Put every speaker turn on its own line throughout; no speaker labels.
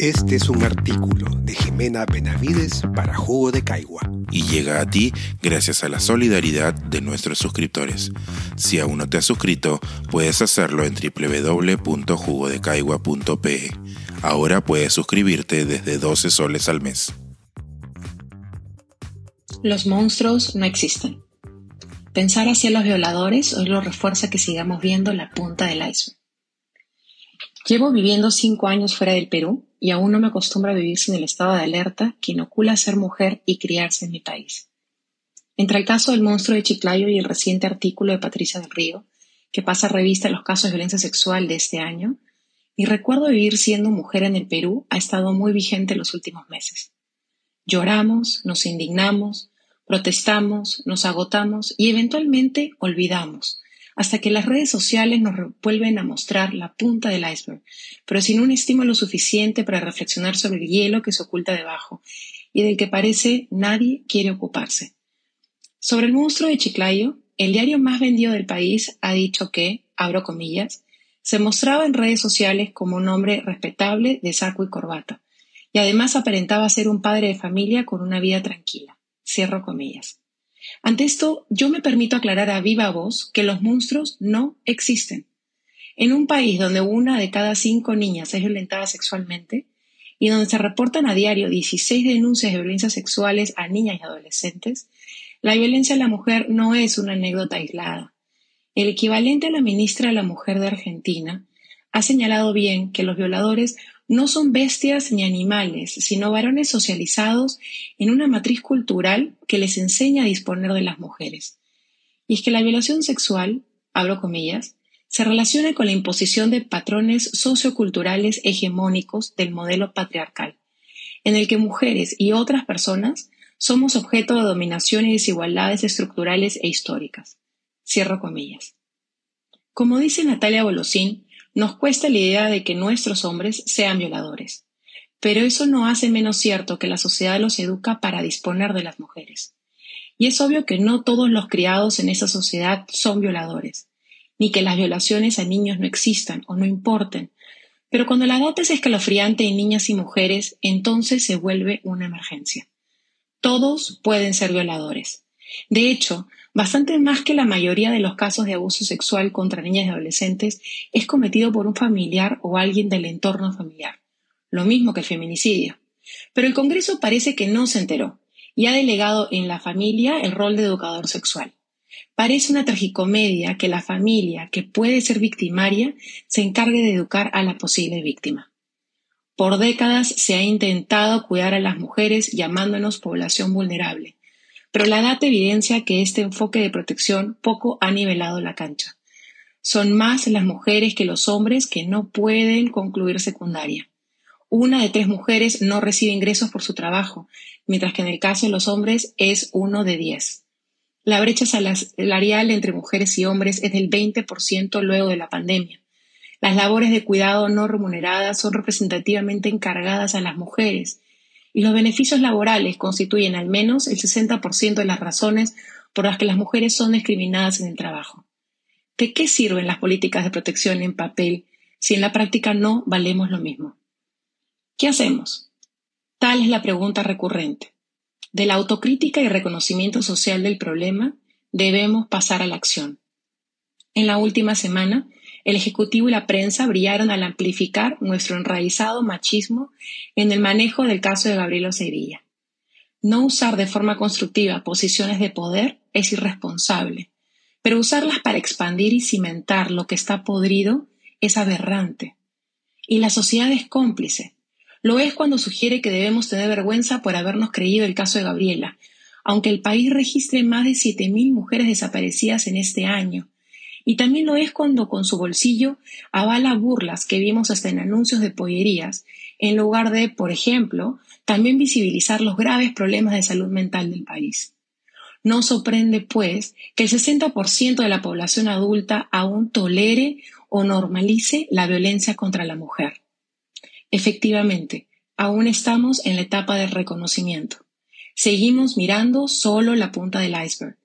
Este es un artículo de Jimena Benavides para Jugo de Caigua
y llega a ti gracias a la solidaridad de nuestros suscriptores. Si aún no te has suscrito, puedes hacerlo en www.jugodecaigua.pe. Ahora puedes suscribirte desde 12 soles al mes.
Los monstruos no existen. Pensar hacia los violadores hoy lo refuerza que sigamos viendo la punta del iceberg. Llevo viviendo cinco años fuera del Perú y aún no me acostumbro a vivir sin el estado de alerta que inocula ser mujer y criarse en mi país. Entre el caso del monstruo de Chiclayo y el reciente artículo de Patricia del Río, que pasa revista a los casos de violencia sexual de este año, mi recuerdo de vivir siendo mujer en el Perú ha estado muy vigente en los últimos meses. Lloramos, nos indignamos, protestamos, nos agotamos y eventualmente olvidamos, hasta que las redes sociales nos vuelven a mostrar la punta del iceberg, pero sin un estímulo suficiente para reflexionar sobre el hielo que se oculta debajo y del que parece nadie quiere ocuparse. Sobre el monstruo de Chiclayo, el diario más vendido del país ha dicho que, abro comillas, se mostraba en redes sociales como un hombre respetable de saco y corbata, y además aparentaba ser un padre de familia con una vida tranquila. Cierro comillas. Ante esto, yo me permito aclarar a viva voz que los monstruos no existen. En un país donde una de cada cinco niñas es violentada sexualmente y donde se reportan a diario 16 denuncias de violencias sexuales a niñas y adolescentes, la violencia a la mujer no es una anécdota aislada. El equivalente a la ministra de la Mujer de Argentina ha señalado bien que los violadores no son bestias ni animales, sino varones socializados en una matriz cultural que les enseña a disponer de las mujeres. Y es que la violación sexual, abro comillas, se relaciona con la imposición de patrones socioculturales hegemónicos del modelo patriarcal, en el que mujeres y otras personas somos objeto de dominación y desigualdades estructurales e históricas. Cierro comillas. Como dice Natalia Bolosín, nos cuesta la idea de que nuestros hombres sean violadores, pero eso no hace menos cierto que la sociedad los educa para disponer de las mujeres. Y es obvio que no todos los criados en esa sociedad son violadores, ni que las violaciones a niños no existan o no importen, pero cuando la data es escalofriante en niñas y mujeres, entonces se vuelve una emergencia. Todos pueden ser violadores. De hecho, Bastante más que la mayoría de los casos de abuso sexual contra niñas y adolescentes es cometido por un familiar o alguien del entorno familiar, lo mismo que el feminicidio. Pero el Congreso parece que no se enteró y ha delegado en la familia el rol de educador sexual. Parece una tragicomedia que la familia, que puede ser victimaria, se encargue de educar a la posible víctima. Por décadas se ha intentado cuidar a las mujeres llamándonos población vulnerable, pero la data evidencia que este enfoque de protección poco ha nivelado la cancha. Son más las mujeres que los hombres que no pueden concluir secundaria. Una de tres mujeres no recibe ingresos por su trabajo, mientras que en el caso de los hombres es uno de diez. La brecha salarial entre mujeres y hombres es del 20% luego de la pandemia. Las labores de cuidado no remuneradas son representativamente encargadas a las mujeres y los beneficios laborales constituyen al menos el 60% de las razones por las que las mujeres son discriminadas en el trabajo. ¿De qué sirven las políticas de protección en papel si en la práctica no valemos lo mismo? ¿Qué hacemos? Tal es la pregunta recurrente. De la autocrítica y reconocimiento social del problema debemos pasar a la acción. En la última semana el Ejecutivo y la prensa brillaron al amplificar nuestro enraizado machismo en el manejo del caso de Gabriela Sevilla. No usar de forma constructiva posiciones de poder es irresponsable, pero usarlas para expandir y cimentar lo que está podrido es aberrante. Y la sociedad es cómplice. Lo es cuando sugiere que debemos tener vergüenza por habernos creído el caso de Gabriela, aunque el país registre más de 7.000 mujeres desaparecidas en este año, y también lo es cuando con su bolsillo avala burlas que vimos hasta en anuncios de pollerías, en lugar de, por ejemplo, también visibilizar los graves problemas de salud mental del país. No sorprende, pues, que el 60% de la población adulta aún tolere o normalice la violencia contra la mujer. Efectivamente, aún estamos en la etapa del reconocimiento. Seguimos mirando solo la punta del iceberg.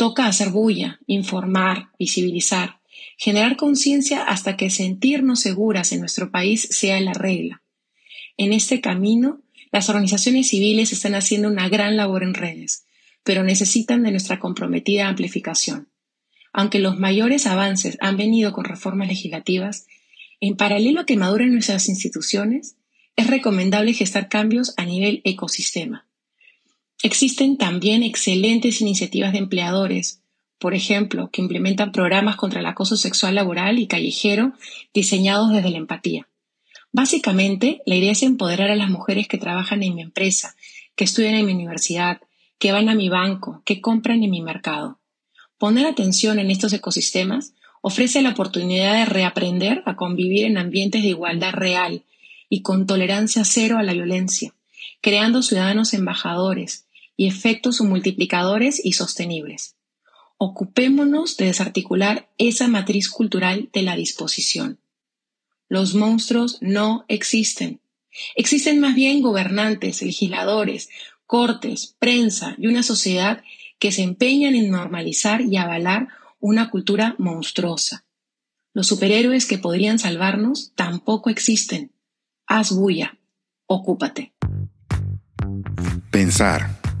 Toca hacer bulla, informar, visibilizar, generar conciencia hasta que sentirnos seguras en nuestro país sea la regla. En este camino, las organizaciones civiles están haciendo una gran labor en redes, pero necesitan de nuestra comprometida amplificación. Aunque los mayores avances han venido con reformas legislativas, en paralelo a que maduren nuestras instituciones, es recomendable gestar cambios a nivel ecosistema. Existen también excelentes iniciativas de empleadores, por ejemplo, que implementan programas contra el acoso sexual laboral y callejero diseñados desde la empatía. Básicamente, la idea es empoderar a las mujeres que trabajan en mi empresa, que estudian en mi universidad, que van a mi banco, que compran en mi mercado. Poner atención en estos ecosistemas ofrece la oportunidad de reaprender a convivir en ambientes de igualdad real y con tolerancia cero a la violencia, creando ciudadanos embajadores y efectos multiplicadores y sostenibles. Ocupémonos de desarticular esa matriz cultural de la disposición. Los monstruos no existen. Existen más bien gobernantes, legisladores, cortes, prensa y una sociedad que se empeñan en normalizar y avalar una cultura monstruosa. Los superhéroes que podrían salvarnos tampoco existen. Haz bulla. Ocúpate.
Pensar,